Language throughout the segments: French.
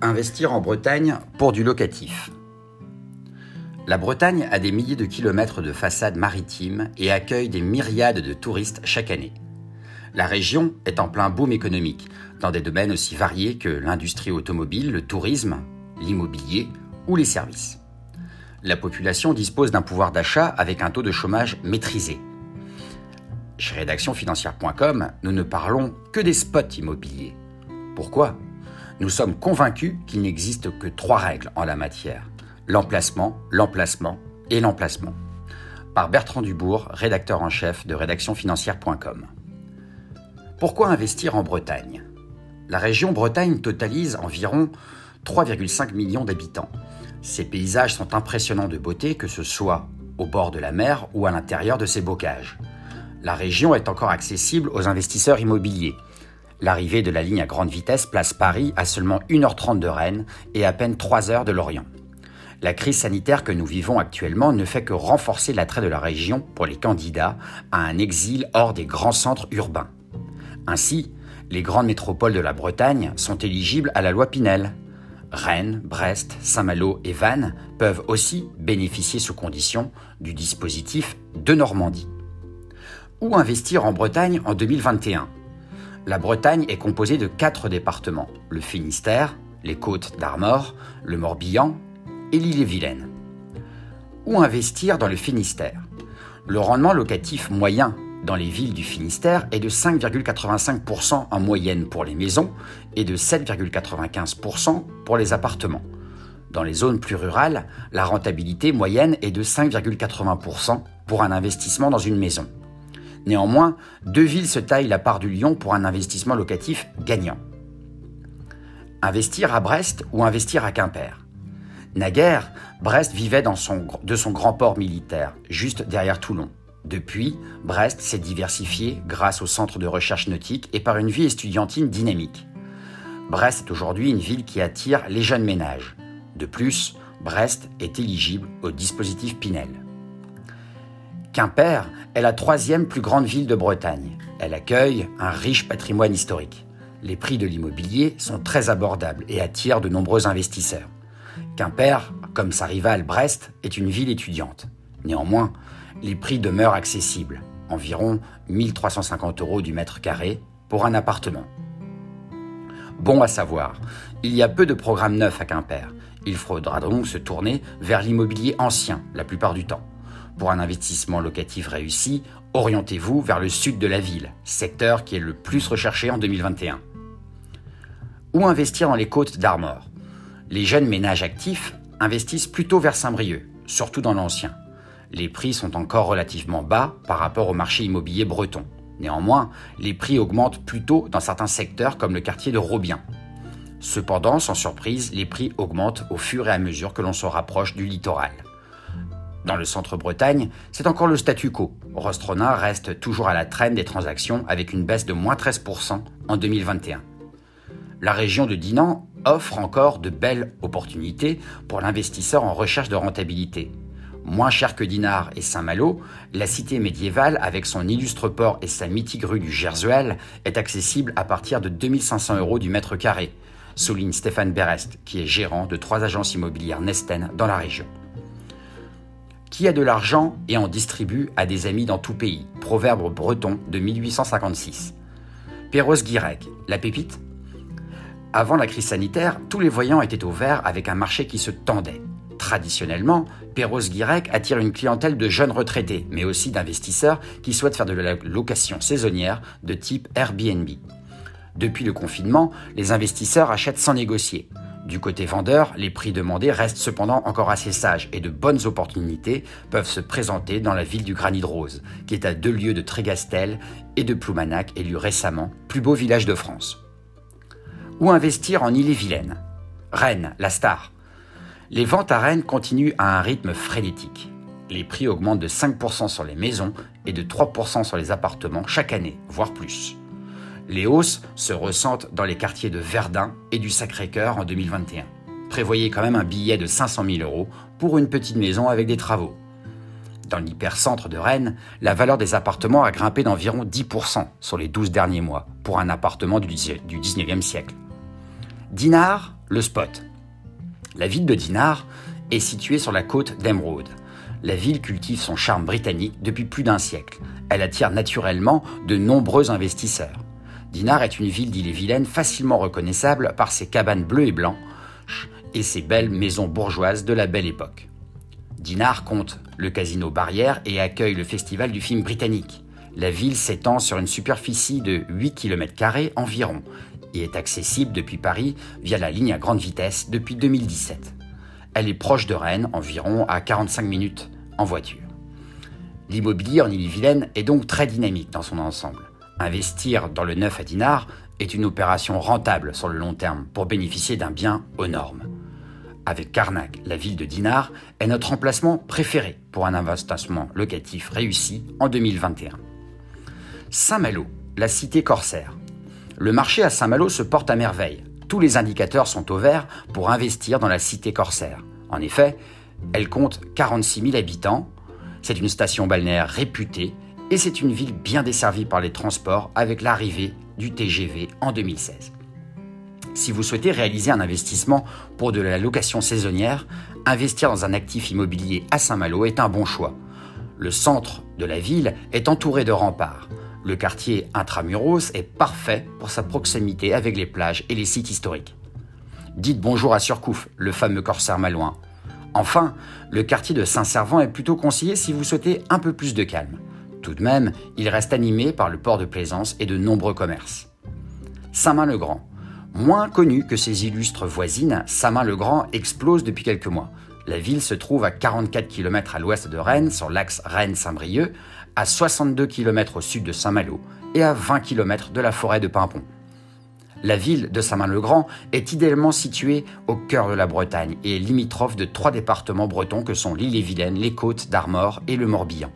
Investir en Bretagne pour du locatif. La Bretagne a des milliers de kilomètres de façades maritimes et accueille des myriades de touristes chaque année. La région est en plein boom économique, dans des domaines aussi variés que l'industrie automobile, le tourisme, l'immobilier ou les services. La population dispose d'un pouvoir d'achat avec un taux de chômage maîtrisé. Chez rédactionfinancière.com, nous ne parlons que des spots immobiliers. Pourquoi? Nous sommes convaincus qu'il n'existe que trois règles en la matière. L'emplacement, l'emplacement et l'emplacement. Par Bertrand Dubourg, rédacteur en chef de rédactionfinancière.com. Pourquoi investir en Bretagne? La région Bretagne totalise environ 3,5 millions d'habitants. Ces paysages sont impressionnants de beauté, que ce soit au bord de la mer ou à l'intérieur de ses bocages la région est encore accessible aux investisseurs immobiliers. L'arrivée de la ligne à grande vitesse place Paris à seulement 1h30 de Rennes et à peine 3 heures de Lorient. La crise sanitaire que nous vivons actuellement ne fait que renforcer l'attrait de la région pour les candidats à un exil hors des grands centres urbains. Ainsi, les grandes métropoles de la Bretagne sont éligibles à la loi Pinel. Rennes, Brest, Saint-Malo et Vannes peuvent aussi bénéficier sous condition du dispositif de Normandie. Où investir en Bretagne en 2021 La Bretagne est composée de quatre départements, le Finistère, les côtes d'Armor, le Morbihan et l'île-et-Vilaine. Où investir dans le Finistère? Le rendement locatif moyen dans les villes du Finistère est de 5,85% en moyenne pour les maisons et de 7,95% pour les appartements. Dans les zones plus rurales, la rentabilité moyenne est de 5,80% pour un investissement dans une maison. Néanmoins, deux villes se taillent la part du lion pour un investissement locatif gagnant. Investir à Brest ou investir à Quimper Naguère, Brest vivait de son grand port militaire, juste derrière Toulon. Depuis, Brest s'est diversifié grâce au centre de recherche nautique et par une vie estudiantine dynamique. Brest est aujourd'hui une ville qui attire les jeunes ménages. De plus, Brest est éligible au dispositif Pinel. Quimper est la troisième plus grande ville de Bretagne. Elle accueille un riche patrimoine historique. Les prix de l'immobilier sont très abordables et attirent de nombreux investisseurs. Quimper, comme sa rivale Brest, est une ville étudiante. Néanmoins, les prix demeurent accessibles, environ 1350 euros du mètre carré pour un appartement. Bon à savoir, il y a peu de programmes neufs à Quimper. Il faudra donc se tourner vers l'immobilier ancien la plupart du temps. Pour un investissement locatif réussi, orientez-vous vers le sud de la ville, secteur qui est le plus recherché en 2021. Où investir dans les côtes d'Armor? Les jeunes ménages actifs investissent plutôt vers Saint-Brieuc, surtout dans l'ancien. Les prix sont encore relativement bas par rapport au marché immobilier breton. Néanmoins, les prix augmentent plutôt dans certains secteurs comme le quartier de Robien. Cependant, sans surprise, les prix augmentent au fur et à mesure que l'on se rapproche du littoral. Dans le centre-Bretagne, c'est encore le statu quo. Rostrona reste toujours à la traîne des transactions avec une baisse de moins 13% en 2021. La région de Dinan offre encore de belles opportunités pour l'investisseur en recherche de rentabilité. Moins cher que Dinard et Saint-Malo, la cité médiévale, avec son illustre port et sa mythique rue du Gersuel, est accessible à partir de 2500 euros du mètre carré, souligne Stéphane Berest, qui est gérant de trois agences immobilières Nesten dans la région. Qui a de l'argent et en distribue à des amis dans tout pays? Proverbe breton de 1856. Perros-Guirec, la pépite? Avant la crise sanitaire, tous les voyants étaient au vert avec un marché qui se tendait. Traditionnellement, Perros-Guirec attire une clientèle de jeunes retraités, mais aussi d'investisseurs qui souhaitent faire de la location saisonnière de type Airbnb. Depuis le confinement, les investisseurs achètent sans négocier. Du côté vendeur, les prix demandés restent cependant encore assez sages et de bonnes opportunités peuvent se présenter dans la ville du Granit Rose, qui est à deux lieues de Trégastel et de Ploumanac, élu récemment plus beau village de France. Où investir en Ille-et-Vilaine? Rennes, la star. Les ventes à Rennes continuent à un rythme frénétique. Les prix augmentent de 5% sur les maisons et de 3% sur les appartements chaque année, voire plus. Les hausses se ressentent dans les quartiers de Verdun et du Sacré-Cœur en 2021. Prévoyez quand même un billet de 500 000 euros pour une petite maison avec des travaux. Dans l'hypercentre de Rennes, la valeur des appartements a grimpé d'environ 10% sur les 12 derniers mois pour un appartement du 19e siècle. Dinard, le spot. La ville de Dinard est située sur la côte d'Emeraude. La ville cultive son charme britannique depuis plus d'un siècle. Elle attire naturellement de nombreux investisseurs. Dinard est une ville d'Ille-et-Vilaine facilement reconnaissable par ses cabanes bleues et blanches et ses belles maisons bourgeoises de la belle époque. Dinard compte le casino Barrière et accueille le festival du film britannique. La ville s'étend sur une superficie de 8 km environ et est accessible depuis Paris via la ligne à grande vitesse depuis 2017. Elle est proche de Rennes, environ à 45 minutes en voiture. L'immobilier en Ille-et-Vilaine est donc très dynamique dans son ensemble. Investir dans le neuf à Dinard est une opération rentable sur le long terme pour bénéficier d'un bien aux normes. Avec Carnac, la ville de Dinard est notre emplacement préféré pour un investissement locatif réussi en 2021. Saint-Malo, la cité corsaire. Le marché à Saint-Malo se porte à merveille. Tous les indicateurs sont au vert pour investir dans la cité corsaire. En effet, elle compte 46 000 habitants, c'est une station balnéaire réputée et c'est une ville bien desservie par les transports avec l'arrivée du TGV en 2016. Si vous souhaitez réaliser un investissement pour de la location saisonnière, investir dans un actif immobilier à Saint-Malo est un bon choix. Le centre de la ville est entouré de remparts. Le quartier intramuros est parfait pour sa proximité avec les plages et les sites historiques. Dites bonjour à Surcouf, le fameux corsaire malouin. Enfin, le quartier de Saint-Servant est plutôt conseillé si vous souhaitez un peu plus de calme. Tout de même, il reste animé par le port de plaisance et de nombreux commerces. Saint-Main-le-Grand. Moins connu que ses illustres voisines, Saint-Main-le-Grand explose depuis quelques mois. La ville se trouve à 44 km à l'ouest de Rennes, sur l'axe Rennes-Saint-Brieuc, à 62 km au sud de Saint-Malo et à 20 km de la forêt de Pimpon. La ville de Saint-Main-le-Grand est idéalement située au cœur de la Bretagne et limitrophe de trois départements bretons que sont l'île-et-Vilaine, les Côtes d'Armor et le Morbihan.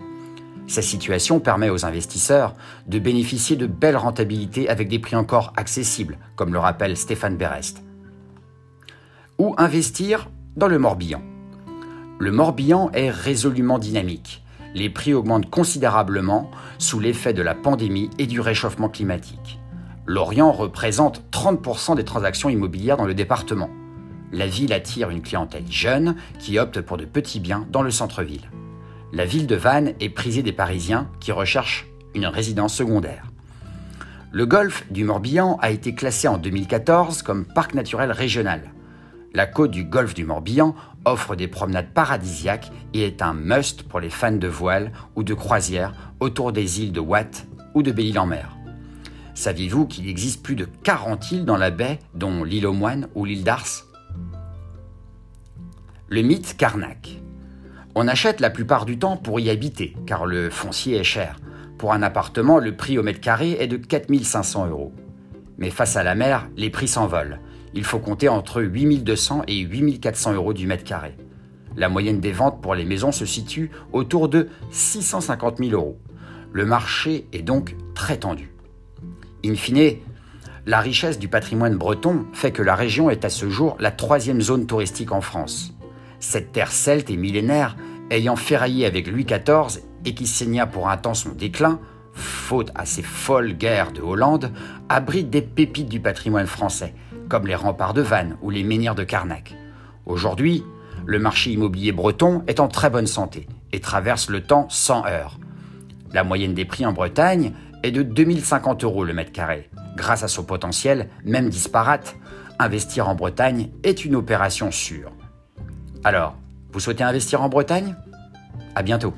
Sa situation permet aux investisseurs de bénéficier de belles rentabilités avec des prix encore accessibles, comme le rappelle Stéphane Berest. Ou investir dans le Morbihan? Le Morbihan est résolument dynamique les prix augmentent considérablement sous l'effet de la pandémie et du réchauffement climatique. Lorient représente 30% des transactions immobilières dans le département. La ville attire une clientèle jeune qui opte pour de petits biens dans le centre-ville. La ville de Vannes est prisée des Parisiens qui recherchent une résidence secondaire. Le golfe du Morbihan a été classé en 2014 comme parc naturel régional. La côte du golfe du Morbihan offre des promenades paradisiaques et est un must pour les fans de voile ou de croisière autour des îles de Watt ou de Belle-Île-en-Mer. Saviez-vous qu'il existe plus de 40 îles dans la baie, dont l'île aux Moines ou l'île d'Ars? Le mythe Carnac. On achète la plupart du temps pour y habiter, car le foncier est cher. Pour un appartement, le prix au mètre carré est de 4500 euros. Mais face à la mer, les prix s'envolent il faut compter entre 8200 et 8400 euros du mètre carré. La moyenne des ventes pour les maisons se situe autour de 650 000 euros. Le marché est donc très tendu. In fine, la richesse du patrimoine breton fait que la région est à ce jour la troisième zone touristique en France. Cette terre celte et millénaire, ayant ferraillé avec Louis XIV et qui saigna pour un temps son déclin, faute à ces folles guerres de Hollande, abrite des pépites du patrimoine français, comme les remparts de Vannes ou les menhirs de Carnac. Aujourd'hui, le marché immobilier breton est en très bonne santé et traverse le temps sans heurts. La moyenne des prix en Bretagne est de 2050 euros le mètre carré. Grâce à son potentiel, même disparate, investir en Bretagne est une opération sûre. Alors, vous souhaitez investir en Bretagne? À bientôt